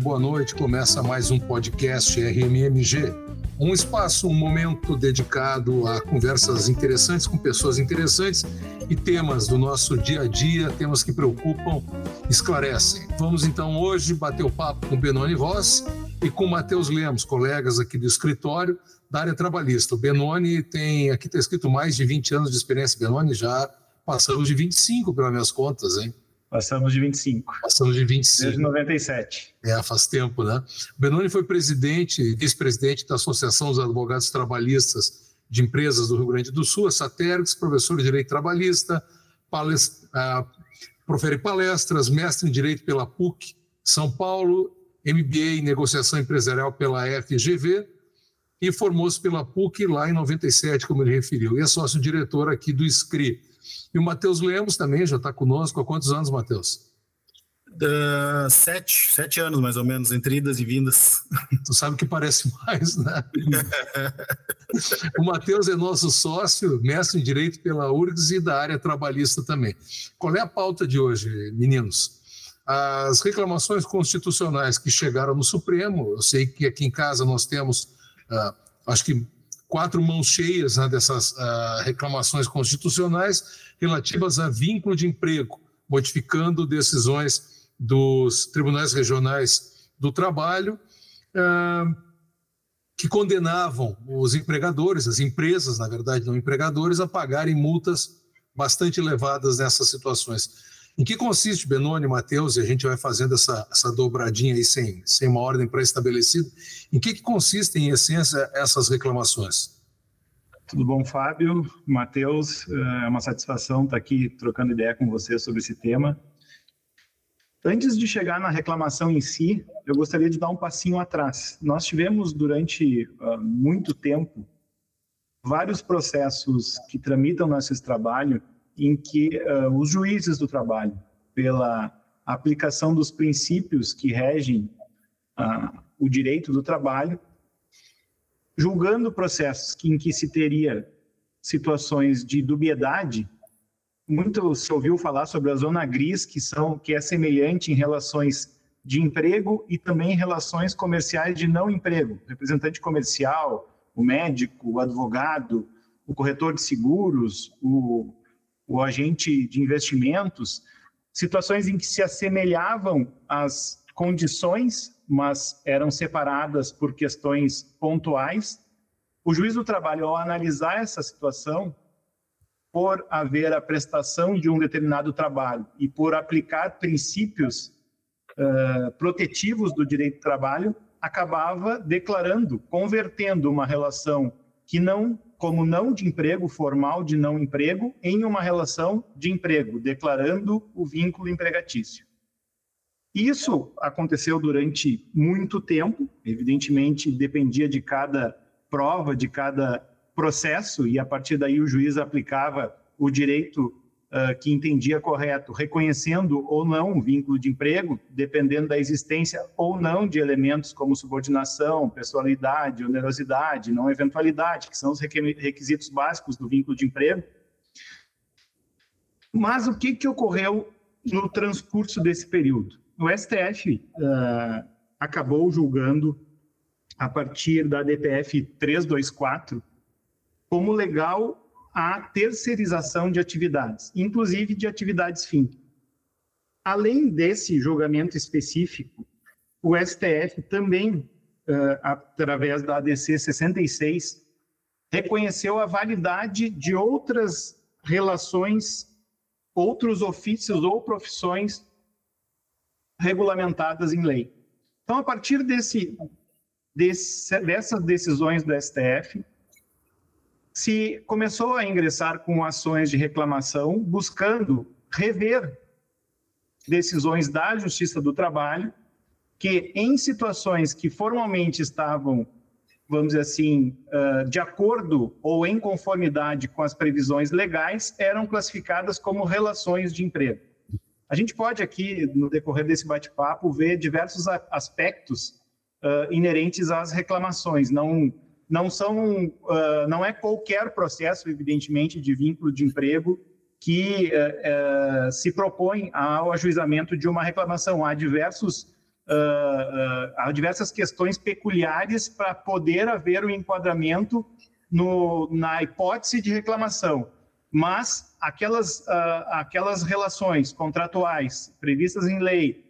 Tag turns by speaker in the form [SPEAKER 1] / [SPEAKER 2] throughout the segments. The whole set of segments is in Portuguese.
[SPEAKER 1] boa noite. Começa mais um podcast RMMG. Um espaço, um momento dedicado a conversas interessantes com pessoas interessantes e temas do nosso dia a dia, temas que preocupam, esclarecem. Vamos então hoje bater o papo com Benoni Ross e com Matheus Lemos, colegas aqui do escritório da área trabalhista. O Benoni tem, aqui está escrito mais de 20 anos de experiência. Benoni já passamos de 25 pelas minhas contas, hein?
[SPEAKER 2] Passamos de 25.
[SPEAKER 1] Passamos de 25.
[SPEAKER 2] Desde 97.
[SPEAKER 1] É, faz tempo, né? Benoni foi presidente, vice-presidente da Associação dos Advogados Trabalhistas de Empresas do Rio Grande do Sul, a Satergs, professor de Direito Trabalhista, palest... ah, profere palestras, mestre em Direito pela PUC São Paulo, MBA em Negociação Empresarial pela FGV e formou-se pela PUC lá em 97, como ele referiu, e é sócio-diretor aqui do SCRI, e o Matheus Lemos também já está conosco. Há quantos anos, Matheus?
[SPEAKER 3] Uh, sete, sete anos mais ou menos, entre idas e vindas.
[SPEAKER 1] Tu sabe que parece mais, né? o Matheus é nosso sócio, mestre em Direito pela URGS e da área trabalhista também. Qual é a pauta de hoje, meninos? As reclamações constitucionais que chegaram no Supremo, eu sei que aqui em casa nós temos, uh, acho que quatro mãos cheias né, dessas uh, reclamações constitucionais relativas a vínculo de emprego, modificando decisões dos tribunais regionais do trabalho, uh, que condenavam os empregadores, as empresas, na verdade, não empregadores, a pagarem multas bastante elevadas nessas situações. Em que consiste, Benoni, Matheus, e a gente vai fazendo essa, essa dobradinha aí sem, sem uma ordem pré-estabelecida, em que, que consistem, em essência, essas reclamações?
[SPEAKER 2] Tudo bom, Fábio, Matheus, é uma satisfação estar aqui trocando ideia com você sobre esse tema. Antes de chegar na reclamação em si, eu gostaria de dar um passinho atrás. Nós tivemos durante uh, muito tempo vários processos que tramitam nosso trabalho em que uh, os juízes do trabalho, pela aplicação dos princípios que regem uh, o direito do trabalho, julgando processos em que se teria situações de dubiedade, muito se ouviu falar sobre a zona gris, que são que é semelhante em relações de emprego e também em relações comerciais de não emprego, representante comercial, o médico, o advogado, o corretor de seguros, o o agente de investimentos, situações em que se assemelhavam às condições, mas eram separadas por questões pontuais. O juiz do trabalho, ao analisar essa situação, por haver a prestação de um determinado trabalho e por aplicar princípios uh, protetivos do direito do trabalho, acabava declarando, convertendo uma relação que não como não de emprego formal de não emprego em uma relação de emprego, declarando o vínculo empregatício. Isso aconteceu durante muito tempo, evidentemente dependia de cada prova, de cada processo, e a partir daí o juiz aplicava o direito uh, que entendia correto, reconhecendo ou não o vínculo de emprego, dependendo da existência ou não de elementos como subordinação, pessoalidade, onerosidade, não eventualidade, que são os requisitos básicos do vínculo de emprego. Mas o que, que ocorreu no transcurso desse período? O STF uh, ah, acabou julgando, a partir da DPF 324, como legal a terceirização de atividades, inclusive de atividades fim. Além desse julgamento específico, o STF também, através da ADC 66, reconheceu a validade de outras relações, outros ofícios ou profissões regulamentadas em lei. Então, a partir desse, desse, dessas decisões do STF, se começou a ingressar com ações de reclamação, buscando rever decisões da Justiça do Trabalho, que em situações que formalmente estavam, vamos dizer assim, de acordo ou em conformidade com as previsões legais, eram classificadas como relações de emprego. A gente pode aqui, no decorrer desse bate-papo, ver diversos aspectos inerentes às reclamações, não não são, uh, não é qualquer processo, evidentemente, de vínculo de emprego que uh, uh, se propõe ao ajuizamento de uma reclamação. Há diversos uh, há diversas questões peculiares para poder haver o um enquadramento no, na hipótese de reclamação. Mas aquelas, aquelas relações contratuais previstas em lei,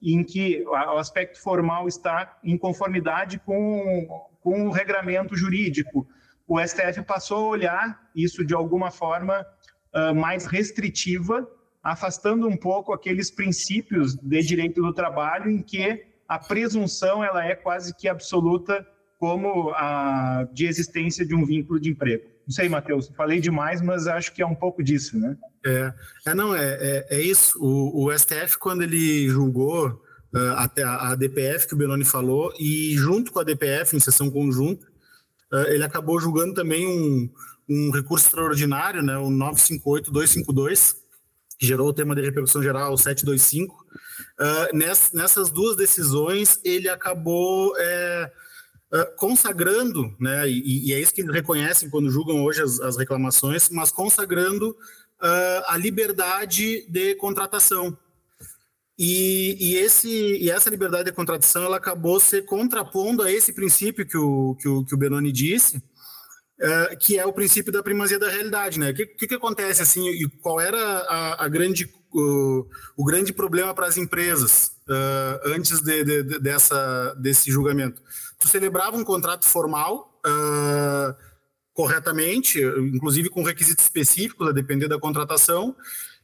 [SPEAKER 2] em que o aspecto formal está em conformidade com, com o regramento jurídico, o STF passou a olhar isso de alguma forma uh, mais restritiva, afastando um pouco aqueles princípios de direito do trabalho em que a presunção ela é quase que absoluta como a de existência de um vínculo de emprego. Não sei, Matheus, falei demais, mas acho que é um pouco disso, né?
[SPEAKER 3] É, é não, é, é, é isso. O, o, STF, quando ele julgou até a, DPF, que o Benoni falou, e junto com a DPF, em sessão conjunta, uh, ele acabou julgando também um, um recurso extraordinário, né, o 958-252, que gerou o tema de repercussão geral 725. Uh, ness, nessas duas decisões, ele acabou é, consagrando, né, e, e, é isso que eles reconhecem quando julgam hoje as, as reclamações, mas consagrando uh, a liberdade de contratação. E, e, esse, e essa liberdade de contratação ela acabou se contrapondo a esse princípio que o, que o, que o Benoni disse, uh, que é o princípio da primazia da realidade. Né? O que, que, que acontece assim, e qual era a, a grande, o, o, grande problema para as empresas uh, antes de, de, de, dessa, desse julgamento? Tu celebrava um contrato formal uh, corretamente, inclusive com requisitos específicos, a depender da contratação,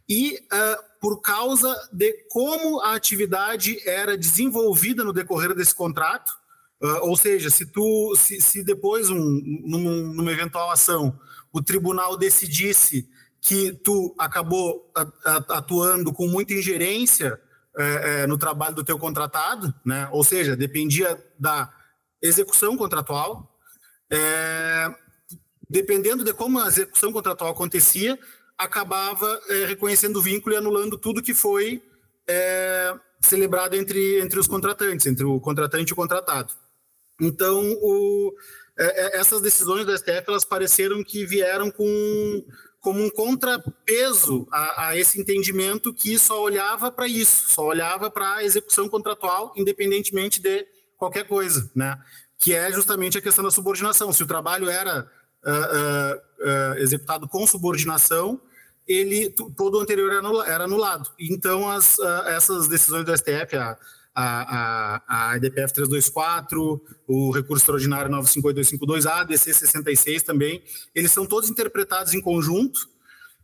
[SPEAKER 3] e uh, por causa de como a atividade era desenvolvida no decorrer desse contrato, uh, ou seja, se tu, se, se depois um, num, numa eventual ação o tribunal decidisse que tu acabou atuando com muita ingerência é, é, no trabalho do teu contratado, né? Ou seja, dependia da execução contratual. É, dependendo de como a execução contratual acontecia, acabava é, reconhecendo o vínculo e anulando tudo que foi é, celebrado entre, entre os contratantes, entre o contratante e o contratado. Então, o, é, é essas decisões do STF elas pareceram que vieram com como um contrapeso a, a esse entendimento que só olhava para isso, só olhava para a execução contratual, independentemente de qualquer coisa, né? Que é justamente a questão da subordinação. Se o trabalho era uh, uh, uh, executado com subordinação, ele todo o anterior era anulado. Então, as, essas decisões do STF, a, a, a EDPF 324, o recurso extraordinário 958252, a ADC 66 também, eles são todos interpretados em conjunto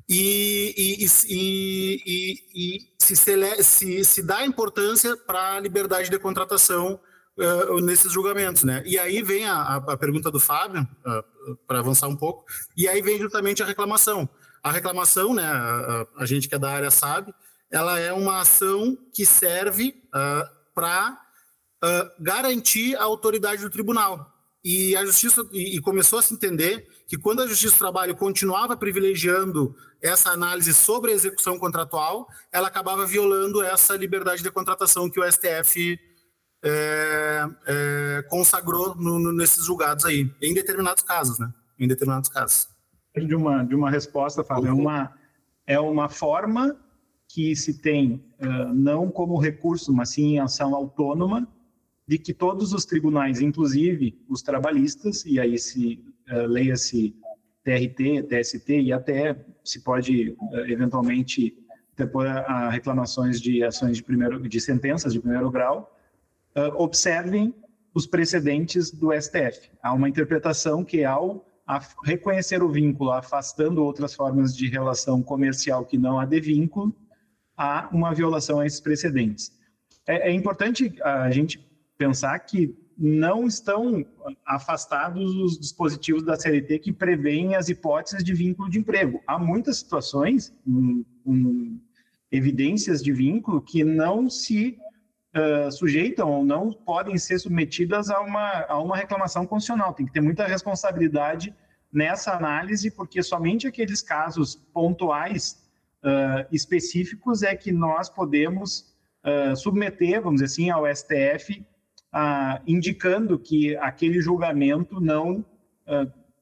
[SPEAKER 3] e, e, e, e se, se, se, dá importância para a liberdade de contratação uh, nesses julgamentos. Né? E aí vem a, a pergunta do Fábio, uh, para avançar um pouco, e aí vem justamente a reclamação. A reclamação, né, a, a, gente que é da área sabe, ela é uma ação que serve uh, ah, para uh, ah, garantir a autoridade do tribunal. E a justiça e, e começou a se entender que quando a Justiça do Trabalho continuava privilegiando essa análise sobre a execução contratual, ela acabava violando essa liberdade de contratação que o STF é, é, consagrou no, no, nesses julgados aí, em determinados casos, né? Em determinados casos
[SPEAKER 2] de uma, de uma resposta, Fábio. É uma, é uma forma que se tem, uh, não como recurso, mas sim em ação autônoma, de que todos os tribunais, inclusive os trabalhistas, e aí se uh, leia-se TRT, TST, e até se pode, uh, eventualmente, depois a reclamações de ações de primeiro, de sentenças de primeiro grau, observem os precedentes do STF. Há uma interpretação que, ao a reconhecer o vínculo, afastando outras formas de relação comercial que não a de vínculo, há uma violação a esses precedentes. É, é importante a gente pensar que não estão afastados os dispositivos da CLT que prevêem as hipóteses de vínculo de emprego. Há muitas situações, com, com evidências de vínculo, que não se uh, sujeitam ou não podem ser submetidas a uma, a uma reclamação constitucional. Tem que ter muita responsabilidade nessa análise, porque somente aqueles casos pontuais uh, específicos é que nós podemos uh, submeter, vamos dizer assim, ao STF, indicando que aquele julgamento não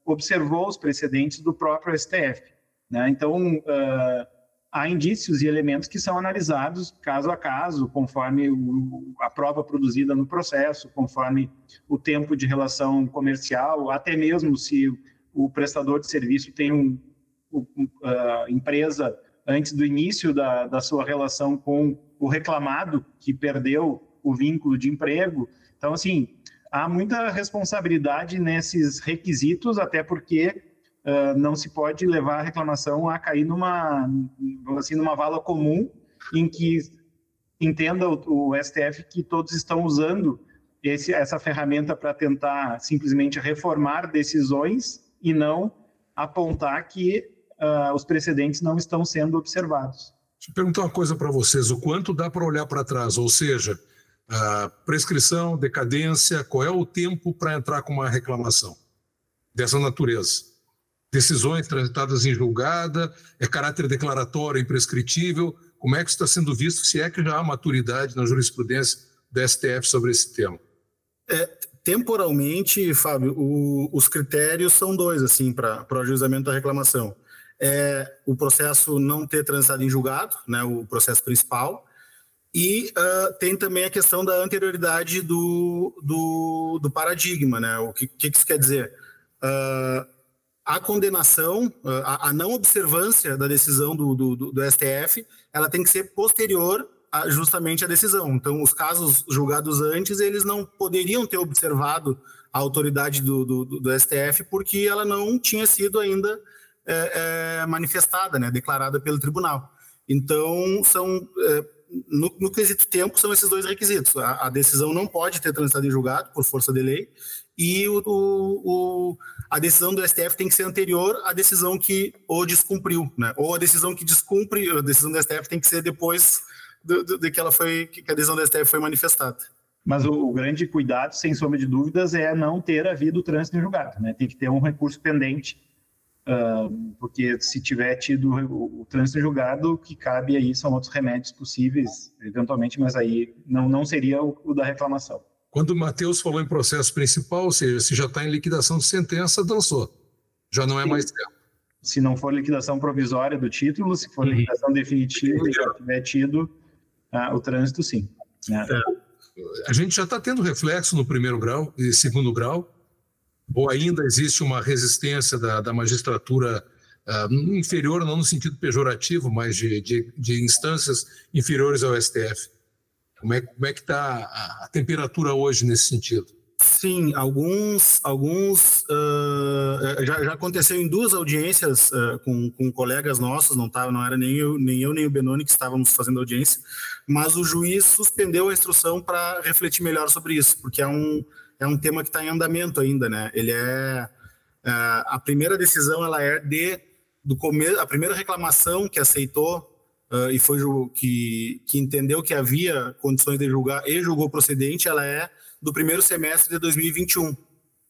[SPEAKER 2] observou os precedentes do próprio STF. Né? Então, há indícios e elementos que são analisados caso a caso, conforme o, a prova produzida no processo, conforme o tempo de relação comercial, até mesmo se o prestador de serviço tem um, uh, empresa antes do início da, da sua relação com o reclamado que perdeu o vínculo de emprego. Então, assim, há muita responsabilidade nesses requisitos, até porque uh, não se pode levar a reclamação a cair numa, assim, numa vala comum em que entenda o, o STF que todos estão usando esse, essa ferramenta para tentar simplesmente reformar decisões e não apontar que uh, os precedentes não estão sendo observados.
[SPEAKER 1] Deixa eu perguntar uma coisa para vocês: o quanto dá para olhar para trás? Ou seja, uh, prescrição, decadência, qual é o tempo para entrar com uma reclamação dessa natureza? Decisões transitadas em julgada, é caráter declaratório, imprescritível? Como é que está sendo visto, se é que já há maturidade na jurisprudência do STF sobre esse tema?
[SPEAKER 3] É, temporalmente, Fábio, o, os critérios são dois assim para o ajuizamento da reclamação é o processo não ter transitado em julgado, né, o processo principal, e uh, tem também a questão da anterioridade do, do, do paradigma. Né? O que, que isso quer dizer? Uh, a condenação, uh, a, a, não observância da decisão do, do, do, STF, ela tem que ser posterior a, justamente à decisão. Então, os casos julgados antes, eles não poderiam ter observado a autoridade do, do, do STF porque ela não tinha sido ainda é, é, manifestada, né, declarada pelo tribunal. Então, são é, no, no, quesito tempo, são esses dois requisitos. A, a, decisão não pode ter transitado em julgado, por força de lei, e o, o, a decisão do STF tem que ser anterior à decisão que o descumpriu, né? ou a decisão que descumpre, a decisão do STF tem que ser depois de, de, de que, ela foi, que a decisão do STF foi manifestada.
[SPEAKER 2] Mas o, o, grande cuidado, sem sombra de dúvidas, é não ter havido trânsito em julgado. Né? Tem que ter um recurso pendente Uh, porque se tiver tido o, o trânsito julgado, o que cabe aí são outros remédios possíveis, eventualmente, mas aí não, não seria o, o da reclamação.
[SPEAKER 1] Quando o Matheus falou em processo principal, ou seja, se já está em liquidação de sentença, dançou. Já não é Sim. mais tempo.
[SPEAKER 2] Se não for liquidação provisória do título, se for uhum. liquidação definitiva e já tiver tido uh, o trânsito, sim. Né?
[SPEAKER 1] É. A gente já está tendo reflexo no primeiro grau e segundo grau, ou ainda existe uma resistência da, da magistratura uh, inferior, não no sentido pejorativo, mas de, de, de, instâncias inferiores ao STF? Como é, como é que está a, a, temperatura hoje nesse sentido?
[SPEAKER 3] Sim, alguns, alguns uh, já, já, aconteceu em duas audiências uh, com, com colegas nossos, não tava, não era nem eu, nem eu nem o Benoni que estávamos fazendo audiência, mas o juiz suspendeu a instrução para refletir melhor sobre isso, porque é um é um tema que está em andamento ainda, né? Ele é, é a primeira decisão, ela é de do começo, a primeira reclamação que aceitou uh, e foi que, que entendeu que havia condições de julgar e julgou procedente, ela é do primeiro semestre de 2021,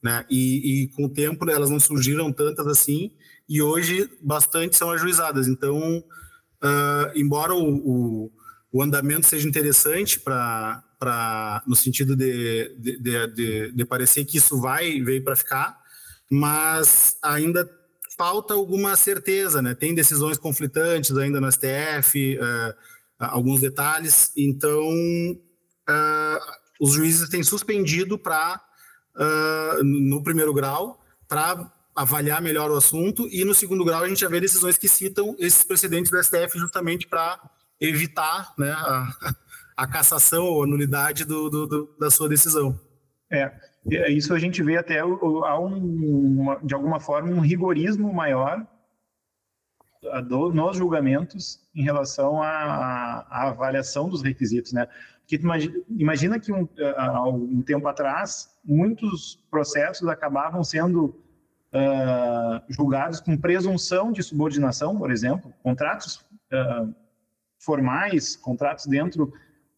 [SPEAKER 3] né? E, e com o tempo elas não surgiram tantas assim e hoje bastante são ajuizadas. Então, uh, embora o, o, o andamento seja interessante para no sentido de, de, de, de, parecer que isso vai veio para ficar, mas ainda falta alguma certeza, né? Tem decisões conflitantes ainda no STF, uh, eh, alguns detalhes, então uh, os juízes têm suspendido para uh, no primeiro grau para avaliar melhor o assunto e no segundo grau a gente já vê decisões que citam esses precedentes do STF justamente para evitar né, a, a cassação ou a nulidade do, do, do, da sua decisão.
[SPEAKER 2] É, isso a gente vê até há um, de alguma forma um rigorismo maior do, nos julgamentos em relação à, à, avaliação dos requisitos, né? Porque imagina, imagina que um, há um tempo atrás muitos processos acabavam sendo uh, julgados com presunção de subordinação, por exemplo, contratos uh, formais, contratos dentro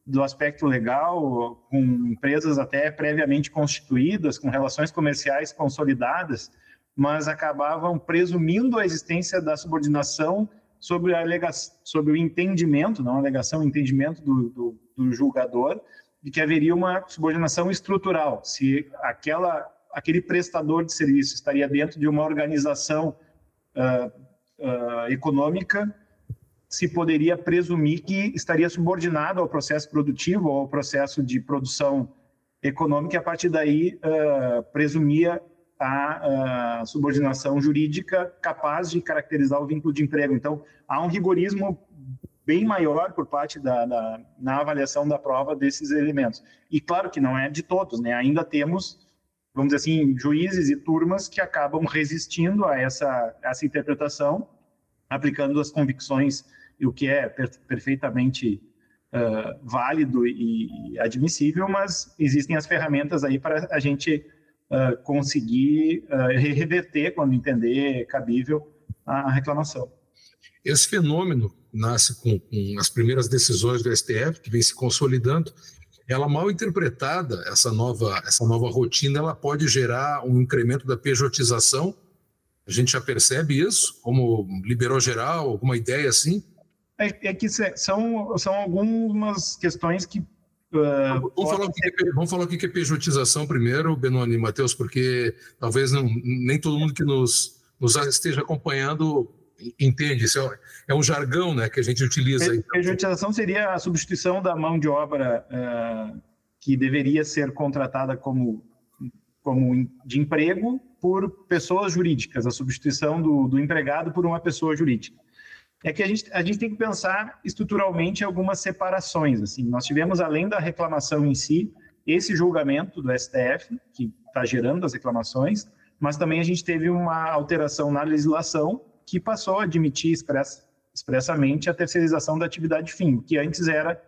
[SPEAKER 2] do aspecto legal, com empresas até previamente constituídas, com relações comerciais consolidadas, mas acabavam presumindo a existência da subordinação sobre, a sobre o entendimento, não alegação, o entendimento do, do, do julgador, de que haveria uma subordinação estrutural, se aquela, aquele prestador de serviço estaria dentro de uma organização uh, uh, econômica se poderia presumir que estaria subordinado ao processo produtivo ao processo de produção econômica e a partir daí uh, presumia a, a, subordinação jurídica capaz de caracterizar o vínculo de emprego. Então, há um rigorismo bem maior por parte da, da, na avaliação da prova desses elementos. E claro que não é de todos, né? Ainda temos, vamos dizer assim, juízes e turmas que acabam resistindo a essa, essa interpretação, aplicando as convicções, o que é per perfeitamente uh, válido e, admissível, mas existem as ferramentas aí para a gente uh, conseguir uh, reverter, quando entender cabível, a reclamação.
[SPEAKER 1] Esse fenômeno nasce com, com, as primeiras decisões do STF, que vem se consolidando. Ela mal interpretada, essa nova, essa nova rotina, ela pode gerar um incremento da pejotização. A gente já percebe isso, como liberou geral, alguma ideia assim?
[SPEAKER 2] É, é que são, são algumas questões que
[SPEAKER 1] Uh, vamos, falar que é, vamos falar o que é pejotização primeiro, Benoni e Matheus, porque talvez não, nem todo mundo que nos, nos esteja acompanhando entende. Isso é, é um jargão né, que a gente utiliza. Pe
[SPEAKER 2] pejotização seria a substituição da mão de obra uh, que deveria ser contratada como, como de emprego por pessoas jurídicas, a substituição do, do empregado por uma pessoa jurídica é que a gente, a gente tem que pensar estruturalmente algumas separações. Assim, nós tivemos, além da reclamação em si, esse julgamento do STF, que está gerando as reclamações, mas também a gente teve uma alteração na legislação que passou a admitir express, expressamente a terceirização da atividade fim, que antes era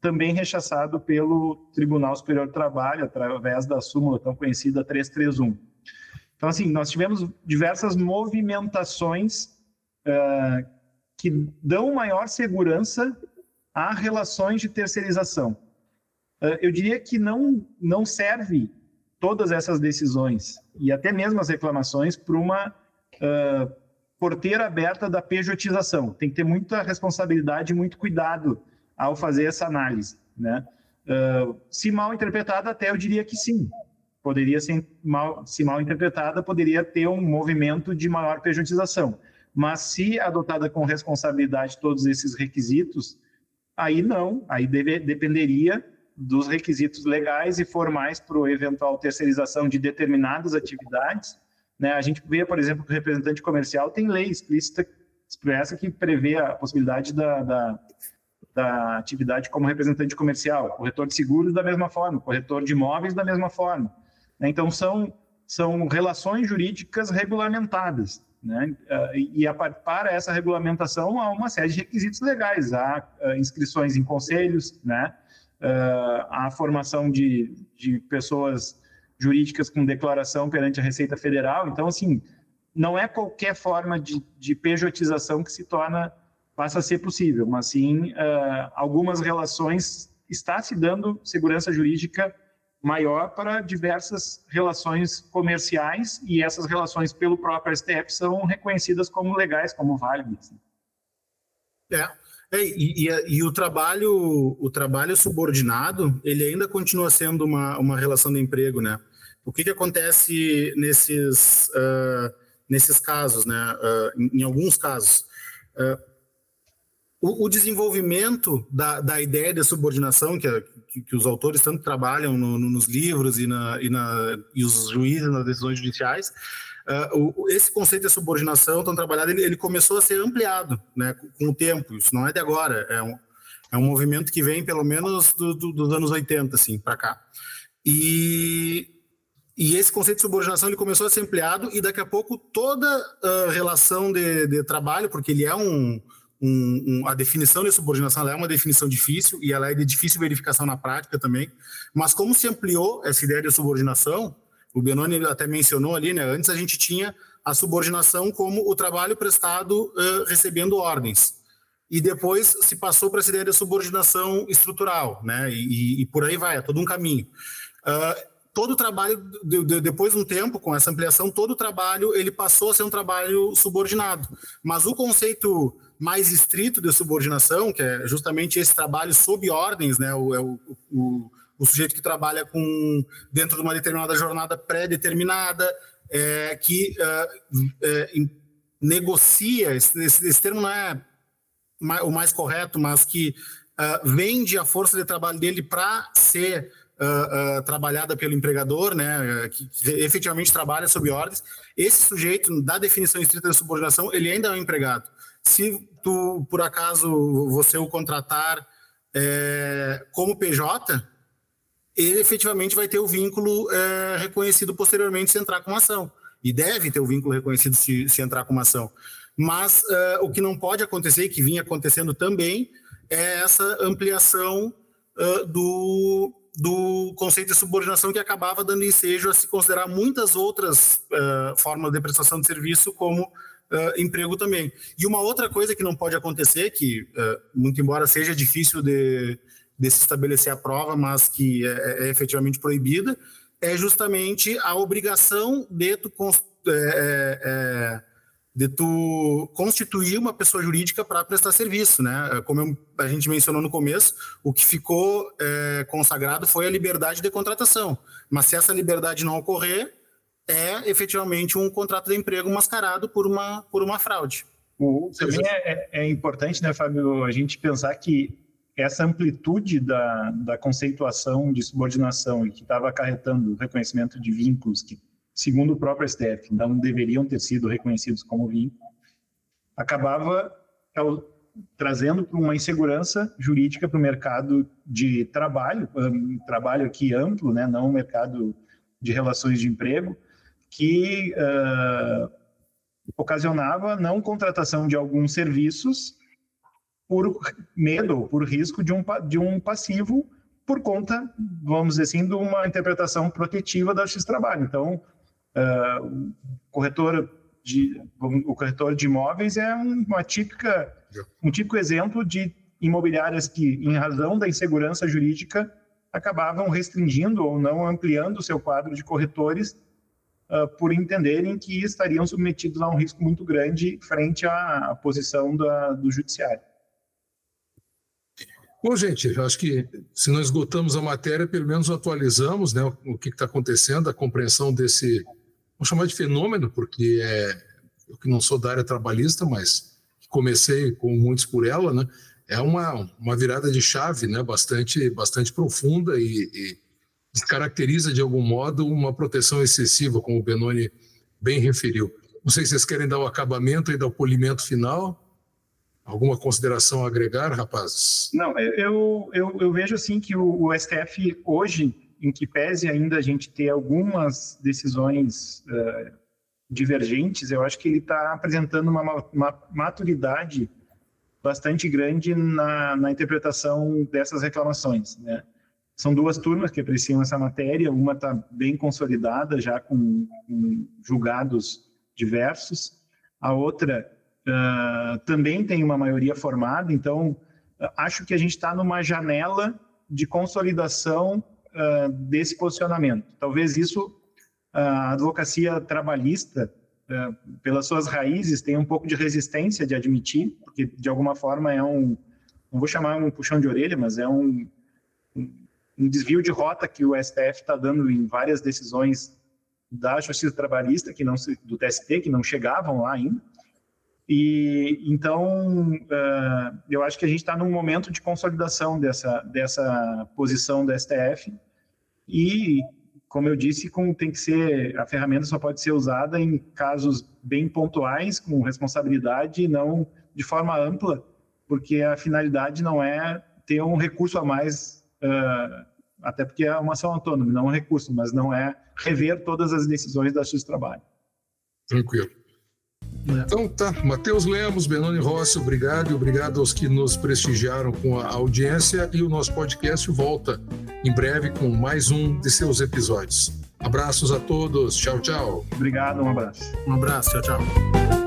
[SPEAKER 2] também rechaçado pelo Tribunal Superior do Trabalho, através da súmula tão conhecida 331. Então, assim, nós tivemos diversas movimentações uh, que dão maior segurança a relações de terceirização. Ah, eu diria que não, não serve todas essas decisões e até mesmo as reclamações para uma uh, porteira aberta da pejotização. Tem que ter muita responsabilidade e muito cuidado ao fazer essa análise. Né? Uh, se mal interpretada, até eu diria que sim. Poderia ser mal, se mal interpretada, poderia ter um movimento de maior pejotização. Mas se adotada com responsabilidade todos esses requisitos, aí não, aí deve, dependeria dos requisitos legais e formais para a eventual terceirização de determinadas atividades. Né? A gente vê, por exemplo, que o representante comercial tem lei explícita expressa que prevê a possibilidade da, da, da atividade como representante comercial, corretor de seguros da mesma forma, corretor de imóveis da mesma forma. Né? Então, são, são relações jurídicas regulamentadas. Né? Ah, e a, para essa regulamentação há uma série de requisitos legais, há uh, inscrições em conselhos, né? Uh, há formação de, de pessoas jurídicas com declaração perante a Receita Federal. Então, assim, não é qualquer forma de, de pejotização que se torna, passa a ser possível, mas sim algumas relações está se dando segurança jurídica maior para diversas relações comerciais e essas relações pelo próprio STF são reconhecidas como legais, como válidas.
[SPEAKER 3] É. É, e, e, e, o trabalho o trabalho subordinado ele ainda continua sendo uma, uma relação de emprego né o que, que acontece nesses uh, nesses casos né uh, em, em, alguns casos uh, o, o, desenvolvimento da, da ideia de subordinação, que, é, que, que os autores tanto trabalham no, no, nos livros e, na, e, na, e os juízes nas decisões judiciais, uh, o, esse conceito de subordinação tão trabalhado, ele, ele, começou a ser ampliado né, com, com, o tempo. Isso não é de agora, é um, é um movimento que vem pelo menos do, do, dos anos 80 assim, para cá. E, e esse conceito de subordinação ele começou a ser ampliado e daqui a pouco toda a relação de, de trabalho, porque ele é um um, um, a definição de subordinação é uma definição difícil e ela é de difícil verificação na prática também. Mas como se ampliou essa ideia de subordinação, o Benoni até mencionou ali, né? Antes a gente tinha a subordinação como o trabalho prestado uh, recebendo ordens. E depois se passou para essa ideia de subordinação estrutural, né? E, e, e por aí vai, é todo um caminho. Uh, todo o trabalho, de, de, depois de um tempo, com essa ampliação, todo o trabalho ele passou a ser um trabalho subordinado. Mas o conceito mais estrito de subordinação, que é justamente esse trabalho sob ordens, né? O, é o, o, o sujeito que trabalha com dentro de uma determinada jornada pré-determinada, é, que é, é, negocia, esse, esse, termo não é o mais correto, mas que uh, vende a força de trabalho dele para ser uh, uh, trabalhada pelo empregador, né, que, que, efetivamente trabalha sob ordens, esse sujeito, da definição estrita de subordinação, ele ainda é um empregado. Se tu, por acaso, você o contratar é, como PJ, ele efetivamente vai ter o vínculo é, reconhecido posteriormente se entrar com uma ação. E deve ter o vínculo reconhecido se, se entrar com uma ação. Mas uh, o que não pode acontecer, e que vinha acontecendo também, é essa ampliação uh, do, do conceito de subordinação que acabava dando ensejo a se considerar muitas outras uh, formas de prestação de serviço como uh, emprego também. E uma outra coisa que não pode acontecer, que uh, muito embora seja difícil de, de, se estabelecer a prova, mas que é, é, é efetivamente proibida, é justamente a obrigação de tu, é, é, é de tu constituir uma pessoa jurídica para prestar serviço, né? Como eu, a gente mencionou no começo, o que ficou é, consagrado foi a liberdade de contratação. Mas se essa liberdade não ocorrer, é efetivamente um contrato de emprego mascarado por uma, por uma fraude.
[SPEAKER 2] O, também é, é, é importante, né, Fábio, a gente pensar que essa amplitude da, da conceituação de subordinação e que estava acarretando o reconhecimento de vínculos que segundo o próprio STF, não deveriam ter sido reconhecidos como vínculo, acabava trazendo para uma insegurança jurídica para o mercado de trabalho, um trabalho aqui amplo, né, não um mercado de relações de emprego, que uh, ocasionava não contratação de alguns serviços por medo, por risco de um, de um passivo por conta, vamos dizer assim, de uma interpretação protetiva da Justiça do Trabalho. Então, Uh, corretor de, o corretor de imóveis é uma típica, um típico exemplo de imobiliárias que, em razão da insegurança jurídica, acabavam restringindo ou não ampliando o seu quadro de corretores por entenderem que estariam submetidos a um risco muito grande frente à, posição da, do judiciário.
[SPEAKER 1] Bom, gente, acho que se nós esgotamos a matéria, pelo menos atualizamos né, o que está acontecendo, a compreensão desse, vamos chamar de fenômeno, porque é, eu que não sou da área trabalhista, mas comecei com muitos por ela, né? É uma, uma virada de chave, né? Bastante, bastante profunda e, e caracteriza de algum modo uma proteção excessiva, como o Benoni bem referiu. Não sei se vocês querem dar o acabamento e dar o polimento final. Alguma consideração a agregar, rapazes?
[SPEAKER 2] Não, eu, eu, eu vejo assim que o, o STF hoje em que pese ainda a gente ter algumas decisões uh, divergentes, eu acho que ele está apresentando uma, uma, maturidade bastante grande na, na interpretação dessas reclamações. Né? São duas turmas que apreciam essa matéria, uma está bem consolidada, já com, com, julgados diversos, a outra uh, também tem uma maioria formada, então uh, acho que a gente está numa janela de consolidação uh, desse posicionamento. Talvez isso a advocacia trabalhista, pelas suas raízes, tenha um pouco de resistência de admitir, porque de alguma forma é um, não vou chamar um puxão de orelha, mas é um, um desvio de rota que o STF está dando em várias decisões da Justiça Trabalhista, que não do TST, que não chegavam lá ainda. E então uh, eu acho que a gente está num momento de consolidação dessa dessa posição do STF e como eu disse, com, tem que ser a ferramenta só pode ser usada em casos bem pontuais, com responsabilidade, e não de forma ampla, porque a finalidade não é ter um recurso a mais, até porque é uma ação autônoma, não um recurso, mas não é rever todas as decisões da Justiça do Trabalho.
[SPEAKER 1] Tranquilo. Então tá, Matheus Lemos, Benoni Rossi, obrigado e obrigado aos que nos prestigiaram com a audiência e o nosso podcast volta em breve com mais um de seus episódios. Abraços a todos, tchau, tchau.
[SPEAKER 2] Obrigado, um abraço.
[SPEAKER 3] Um abraço, tchau, tchau.